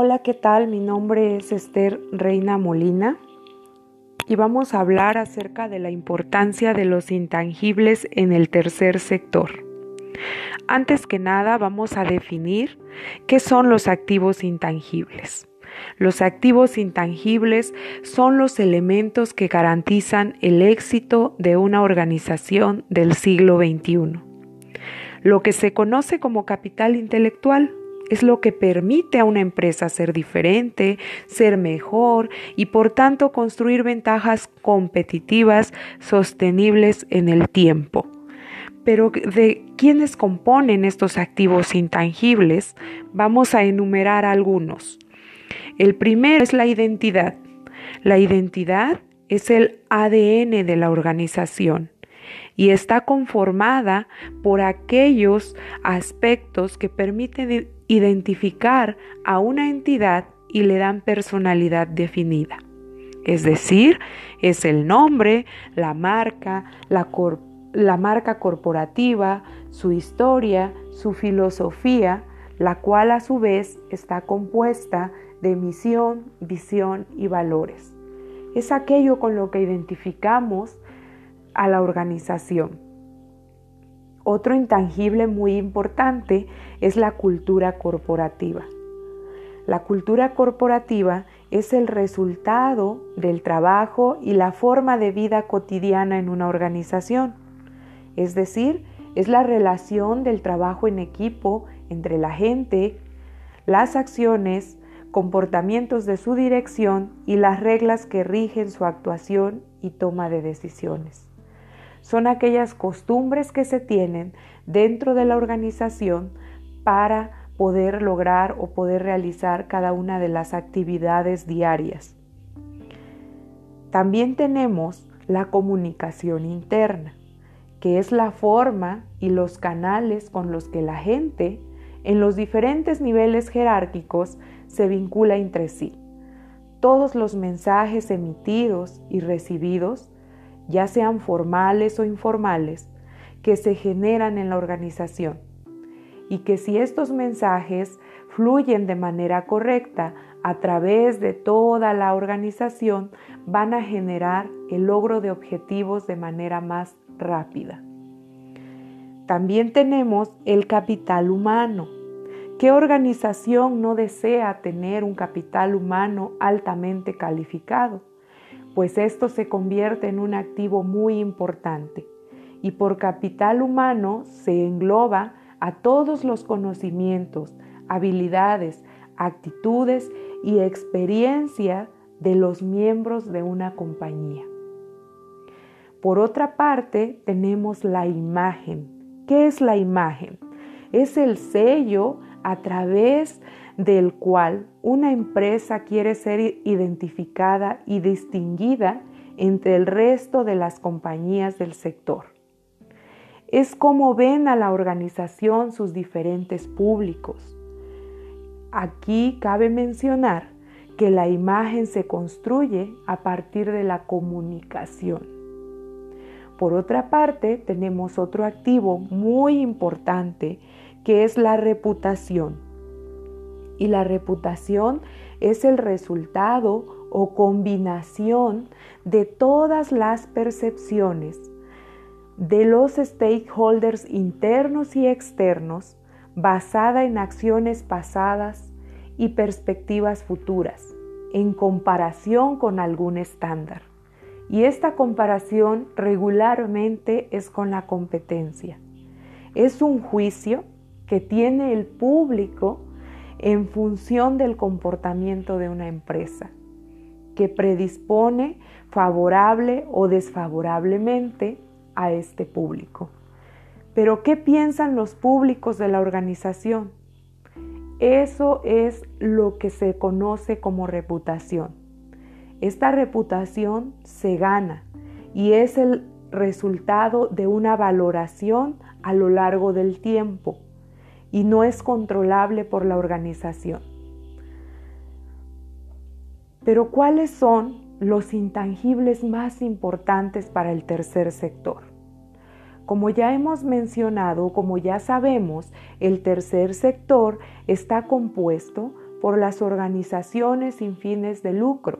Hola, ¿qué tal? Mi nombre es Esther Reina Molina y vamos a hablar acerca de la importancia de los intangibles en el tercer sector. Antes que nada, vamos a definir qué son los activos intangibles. Los activos intangibles son los elementos que garantizan el éxito de una organización del siglo XXI. Lo que se conoce como capital intelectual es lo que permite a una empresa ser diferente, ser mejor y por tanto construir ventajas competitivas sostenibles en el tiempo. Pero de quiénes componen estos activos intangibles, vamos a enumerar algunos. El primero es la identidad. La identidad es el ADN de la organización y está conformada por aquellos aspectos que permiten identificar a una entidad y le dan personalidad definida. Es decir, es el nombre, la marca, la, marca corporativa, su historia, su filosofía, la cual a su vez está compuesta de misión, visión y valores. Es aquello con lo que identificamos a la organización. Otro intangible muy importante es la cultura corporativa. La cultura corporativa es el resultado del trabajo y la forma de vida cotidiana en una organización. Es decir, es la relación del trabajo en equipo entre la gente, las acciones, comportamientos de su dirección y las reglas que rigen su actuación y toma de decisiones son aquellas costumbres que se tienen dentro de la organización para poder lograr o poder realizar cada una de las actividades diarias. También tenemos la comunicación interna, que es la forma y los canales con los que la gente en los diferentes niveles jerárquicos se vincula entre sí. Todos los mensajes emitidos y recibidos ya sean formales o informales, que se generan en la organización y que si estos mensajes fluyen de manera correcta a través de toda la organización, van a generar el logro de objetivos de manera más rápida. También tenemos el capital humano. ¿Qué organización no desea tener un capital humano altamente calificado? Pues esto se convierte en un activo muy importante y por capital humano se engloba a todos los conocimientos, habilidades, actitudes y experiencia de los miembros de una compañía. Por otra parte, tenemos la imagen. ¿Qué es la imagen? Es el sello a través del cual una empresa quiere ser identificada y distinguida entre el resto de las compañías del sector. Es como ven a la organización sus diferentes públicos. Aquí cabe mencionar que la imagen se construye a partir de la comunicación. Por otra parte, tenemos otro activo muy importante que es la reputación y la reputación es el resultado o combinación de todas las percepciones de los stakeholders internos y externos basada en acciones pasadas y perspectivas futuras en comparación con algún estándar. Y esta comparación regularmente es con la competencia. Es un juicio que tiene el público en función del comportamiento de una empresa, que predispone favorable o desfavorablemente a este público. Pero ¿qué piensan los públicos de la organización? Eso es lo que se conoce como reputación. Esta reputación se gana y es el resultado de una valoración a lo largo del tiempo y no es controlable por la organización. Pero ¿cuáles son los intangibles más importantes para el tercer sector? Como ya hemos mencionado, como ya sabemos, el tercer sector está compuesto por las organizaciones sin fines de lucro,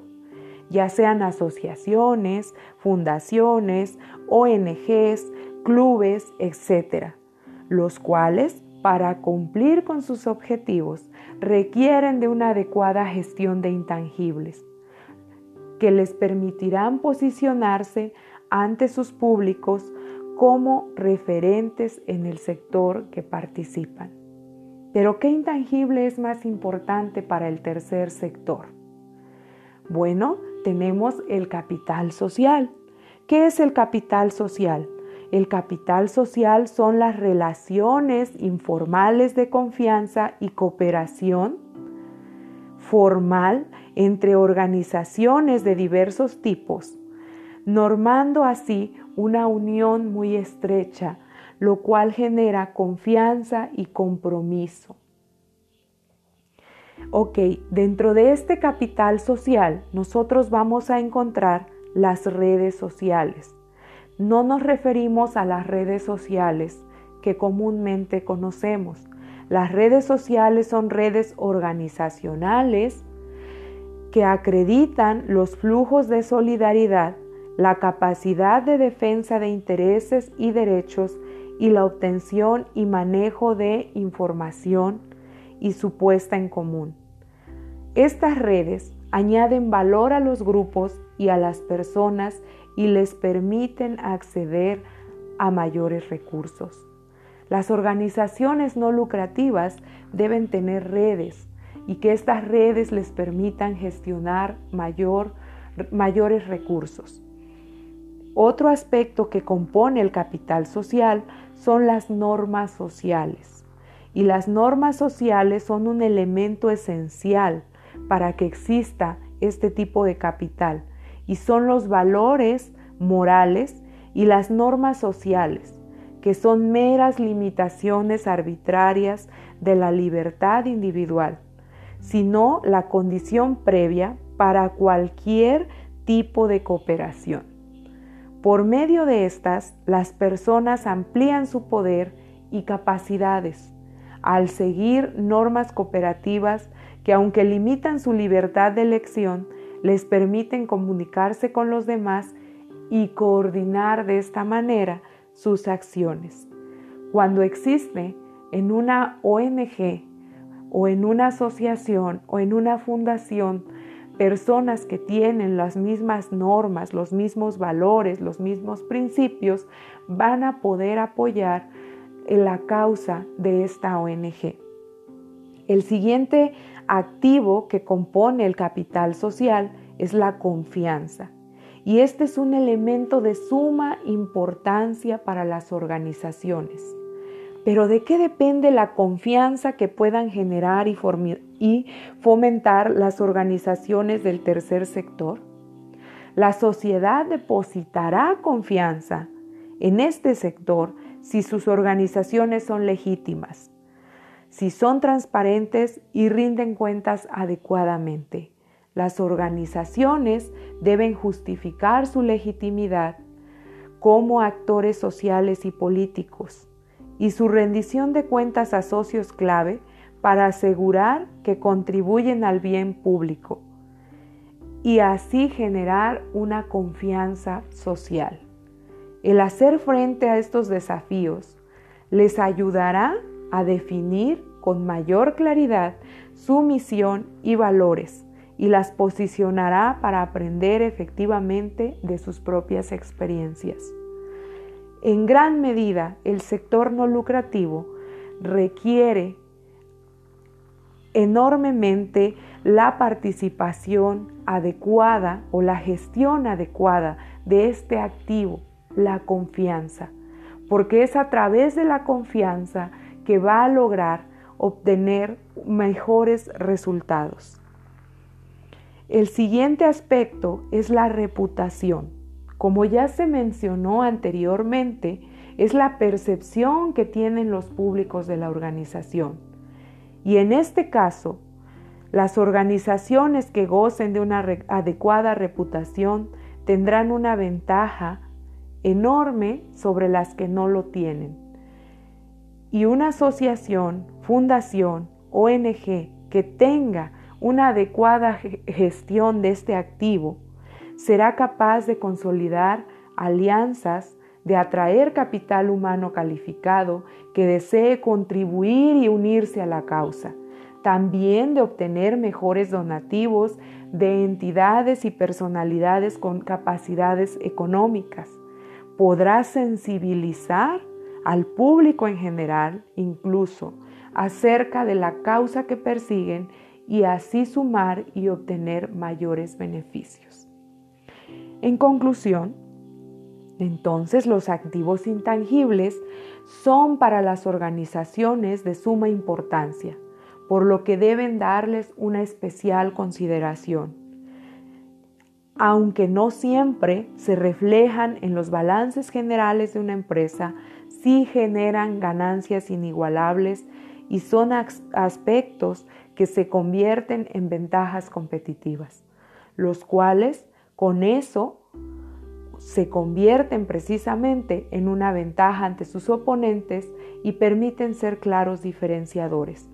ya sean asociaciones, fundaciones, ONGs, clubes, etc., los cuales, para cumplir con sus objetivos, requieren de una adecuada gestión de intangibles, que les permitirán posicionarse ante sus públicos como referentes en el sector que participan. Pero ¿qué intangible es más importante para el tercer sector? Bueno, tenemos el capital social. ¿Qué es el capital social? El capital social son las relaciones informales de confianza y cooperación formal entre organizaciones de diversos tipos, normando así una unión muy estrecha, lo cual genera confianza y compromiso. Ok, dentro de este capital social nosotros vamos a encontrar las redes sociales. No nos referimos a las redes sociales que comúnmente conocemos. Las redes sociales son redes organizacionales que acreditan los flujos de solidaridad, la capacidad de defensa de intereses y derechos y la obtención y manejo de información y su puesta en común. Estas redes añaden valor a los grupos y a las personas y les permiten acceder a mayores recursos. Las organizaciones no lucrativas deben tener redes y que estas redes les permitan gestionar mayor, mayores recursos. Otro aspecto que compone el capital social son las normas sociales. Y las normas sociales son un elemento esencial para que exista este tipo de capital y son los valores morales y las normas sociales, que son meras limitaciones arbitrarias de la libertad individual, sino la condición previa para cualquier tipo de cooperación. Por medio de estas, las personas amplían su poder y capacidades al seguir normas cooperativas que aunque limitan su libertad de elección, les permiten comunicarse con los demás y coordinar de esta manera sus acciones. Cuando existe en una ONG o en una asociación o en una fundación personas que tienen las mismas normas, los mismos valores, los mismos principios, van a poder apoyar la causa de esta ONG. El siguiente activo que compone el capital social es la confianza. Y este es un elemento de suma importancia para las organizaciones. Pero ¿de qué depende la confianza que puedan generar y, fomentar las organizaciones del tercer sector? La sociedad depositará confianza en este sector si sus organizaciones son legítimas, si son transparentes y rinden cuentas adecuadamente. Las organizaciones deben justificar su legitimidad como actores sociales y políticos y su rendición de cuentas a socios clave para asegurar que contribuyen al bien público y así generar una confianza social. El hacer frente a estos desafíos les ayudará a definir con mayor claridad su misión y valores y las posicionará para aprender efectivamente de sus propias experiencias. En gran medida, el sector no lucrativo requiere enormemente la participación adecuada o la gestión adecuada de este activo, la confianza, porque es a través de la confianza que va a lograr obtener mejores resultados. El siguiente aspecto es la reputación. Como ya se mencionó anteriormente, es la percepción que tienen los públicos de la organización. Y en este caso, las organizaciones que gocen de una adecuada reputación tendrán una ventaja enorme sobre las que no lo tienen. Y una asociación, fundación, ONG que tenga una adecuada gestión de este activo, será capaz de consolidar alianzas, de atraer capital humano calificado que desee contribuir y unirse a la causa, también de obtener mejores donativos de entidades y personalidades con capacidades económicas. Podrá sensibilizar al público en general, incluso, acerca de la causa que persiguen y así sumar y obtener mayores beneficios. En conclusión, entonces los activos intangibles son para las organizaciones de suma importancia, por lo que deben darles una especial consideración. Aunque no siempre se reflejan en los balances generales de una empresa, sí generan ganancias inigualables y son aspectos que se convierten en ventajas competitivas, los cuales con eso se convierten precisamente en una ventaja ante sus oponentes y permiten ser claros diferenciadores.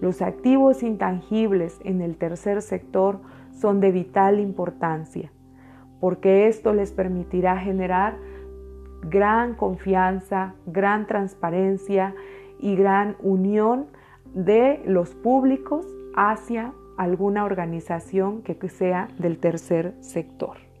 Los activos intangibles en el tercer sector son de vital importancia, porque esto les permitirá generar gran confianza, gran transparencia y gran unión de los públicos hacia alguna organización que sea del tercer sector.